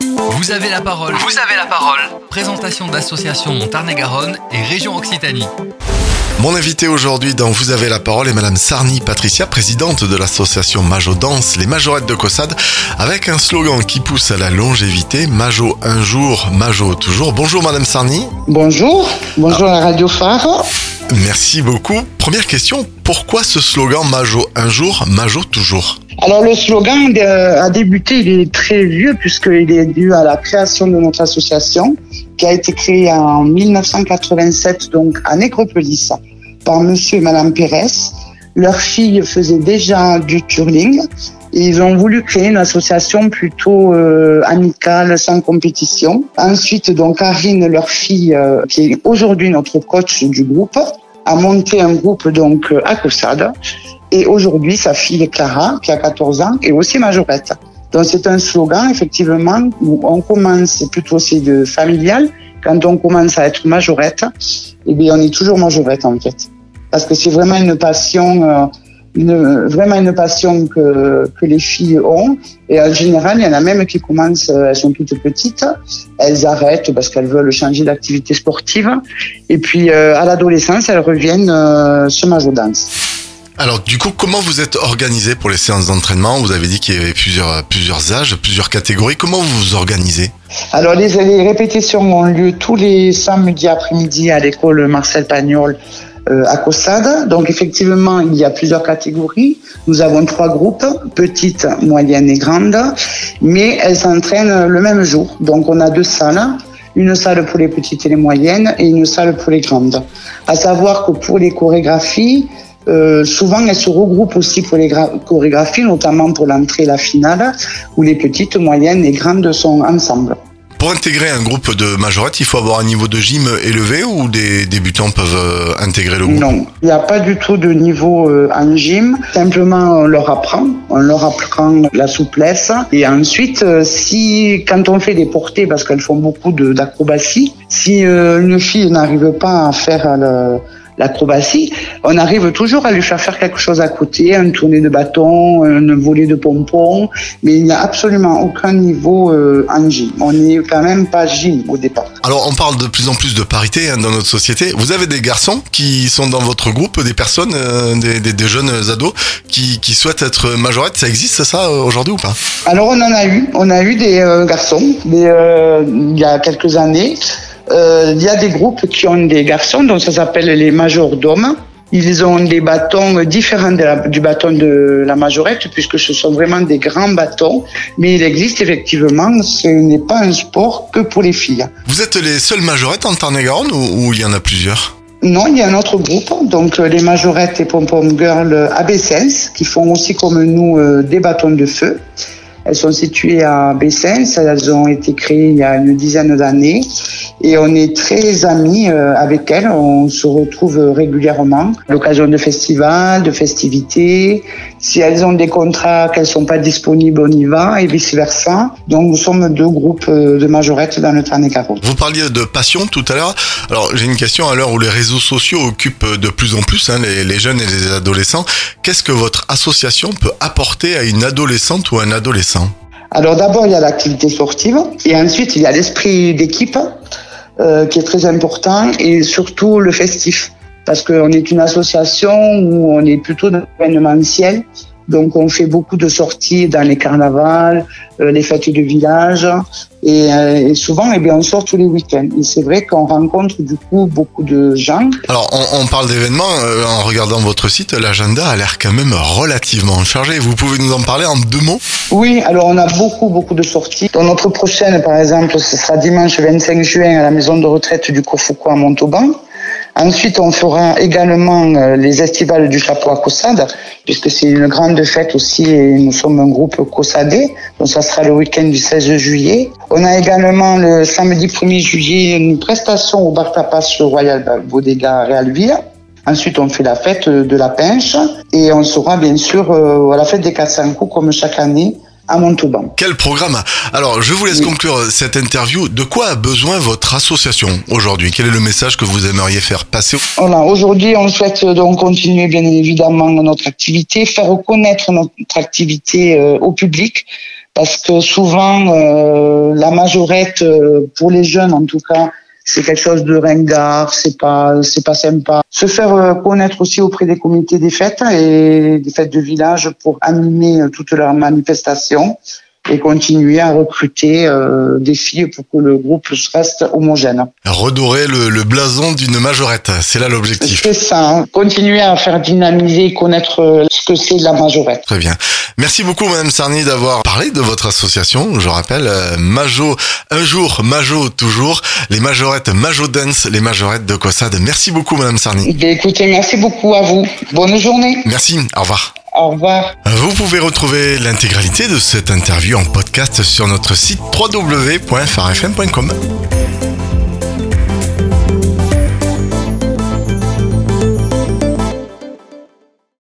Vous avez la parole. Vous avez la parole. Présentation d'associations Montarné-Garonne et région Occitanie. Mon invité aujourd'hui dans Vous avez la parole est Madame Sarni Patricia, présidente de l'association Majo Danse, les majorettes de Cossade, avec un slogan qui pousse à la longévité, Majo un jour, Majo toujours. Bonjour Madame Sarni. Bonjour, bonjour à la Radio Phare. Merci beaucoup. Première question, pourquoi ce slogan Majo un jour, Majo toujours? Alors le slogan euh, a débuté, il est très vieux puisqu'il est dû à la création de notre association qui a été créée en 1987 donc à Nécropolis par monsieur et madame Pérez. Leur fille faisait déjà du curling et ils ont voulu créer une association plutôt euh, amicale, sans compétition. Ensuite, donc, Karine, leur fille, euh, qui est aujourd'hui notre coach du groupe, a monté un groupe donc à Cossade. Et aujourd'hui, sa fille Clara, qui a 14 ans, est aussi majorette. Donc c'est un slogan, effectivement, où on commence plutôt c'est de familial. Quand on commence à être majorette, eh bien, on est toujours majorette, en fait. Parce que c'est vraiment une passion, euh, une, vraiment une passion que, que les filles ont. Et en général, il y en a même qui commencent, euh, elles sont toutes petites, elles arrêtent parce qu'elles veulent changer d'activité sportive. Et puis, euh, à l'adolescence, elles reviennent euh, sur Majo Dance. Alors du coup, comment vous êtes organisé pour les séances d'entraînement? Vous avez dit qu'il y avait plusieurs, plusieurs âges, plusieurs catégories. Comment vous vous organisez? Alors les, les répétitions ont lieu tous les samedis après-midi à l'école Marcel Pagnol euh, à Cossade. Donc effectivement, il y a plusieurs catégories. Nous avons trois groupes, petites, moyennes et grandes, mais elles s'entraînent le même jour. Donc on a deux salles une salle pour les petites et les moyennes et une salle pour les grandes. À savoir que pour les chorégraphies, euh, souvent elles se regroupent aussi pour les gra- chorégraphies, notamment pour l'entrée et la finale, où les petites, moyennes et grandes sont ensemble. Pour intégrer un groupe de majorettes, il faut avoir un niveau de gym élevé ou des débutants peuvent euh, intégrer le groupe? Non, il n'y a pas du tout de niveau euh, en gym. Simplement, on leur apprend, on leur apprend la souplesse. Et ensuite, si quand on fait des portées, parce qu'elles font beaucoup d'acrobatie, si une fille n'arrive pas à faire le- l'acrobatie, on arrive toujours à lui faire faire quelque chose à côté, un tourné de bâton, un volet de pompons, mais il n'y a absolument aucun niveau euh, en gym. On n'est quand même pas gym au départ. Alors on parle de plus en plus de parité hein, dans notre société. Vous avez des garçons qui sont dans votre groupe, des personnes, euh, des, des- des jeunes ados qui, qui souhaitent être majorettes. Ça existe ça euh, aujourd'hui ou pas? Alors on en a eu, on a eu des euh, garçons des, il y a quelques années. Euh, il y a des groupes qui ont des garçons, donc ça s'appelle les majordomes. Ils ont des bâtons différents de la- du bâton de la majorette, puisque ce sont vraiment des grands bâtons. Mais il existe effectivement, ce n'est pas un sport que pour les filles. Vous êtes les seules majorettes en Tarn-et-Garonne ou, ou il y en a plusieurs? Non, il y a un autre groupe, donc euh, les majorettes et pom-pom girls à Bessens, qui font aussi comme nous euh, des bâtons de feu. Elles sont situées à Bessens, elles ont été créées il y a une dizaine d'années et on est très amis euh, avec elles, on se retrouve régulièrement à l'occasion de festivals, de festivités. Si elles ont des contrats qu'elles sont pas disponibles, on y va et vice-versa. Donc nous sommes deux groupes euh, de majorettes dans le Tarn-et-Garonne. Vous parliez de passion tout à l'heure. Alors j'ai une question à l'heure où les réseaux sociaux occupent de plus en plus hein, les, les jeunes et les adolescents. Qu'est-ce que votre association peut apporter à une adolescente ou un adolescent? Alors d'abord, il y a l'activité sportive et ensuite, il y a l'esprit d'équipe euh, qui est très important et surtout le festif. Parce qu'on est une association où on est plutôt dans l'événementiel. Donc on fait beaucoup de sorties dans les carnavals, euh, les fêtes de village et, euh, et souvent eh bien, on sort tous les week-ends. Et c'est vrai qu'on rencontre du coup beaucoup de gens Alors on, on parle d'événements, euh, en regardant votre site, l'agenda a l'air quand même relativement chargé. Vous pouvez nous en parler en deux mots? Oui, alors on a beaucoup, beaucoup de sorties. Dans notre prochaine, par exemple, ce sera dimanche 25 juin à la maison de retraite du Courfoucault à Montauban. Ensuite, on fera également euh, les estivales du chapeau à Cossade, puisque c'est une grande fête aussi et nous sommes un groupe cossadé. Donc ça sera le week-end du 16 juillet. On a également le samedi 1er juillet une prestation au bar tapas Royal Bodega Realville. Ensuite, on fait la fête de la pinche et on sera bien sûr euh, à la fête des 400 coups comme chaque année à Montauban. Quel programme Alors, je vous laisse Oui. conclure cette interview. De quoi a besoin votre association aujourd'hui? Quel est le message que vous aimeriez faire passer Voilà, aujourd'hui, on souhaite donc continuer bien évidemment notre activité, faire connaître notre activité euh, au public, parce que souvent euh, la majorette euh, pour les jeunes en tout cas c'est quelque chose de ringard, c'est pas c'est pas sympa. Se faire euh, connaître aussi auprès des comités des fêtes et des fêtes de village pour animer toutes leurs manifestations et continuer à recruter euh, des filles pour que le groupe reste homogène. Redorer le, le blason d'une majorette, c'est là l'objectif. C'est ça, hein. continuer à faire dynamiser et connaître euh, ce que c'est la majorette. Très bien. Merci beaucoup Madame Sarny d'avoir parlé de votre association. Je rappelle, euh, Majo, un jour, Majo toujours, les majorettes Majo Dance, les majorettes de Cossade. Merci beaucoup Madame Sarny. Eh écoutez, merci beaucoup à vous. Bonne journée. Merci, au revoir. Au revoir. Vous pouvez retrouver l'intégralité de cette interview en podcast sur notre site www.farfm.com.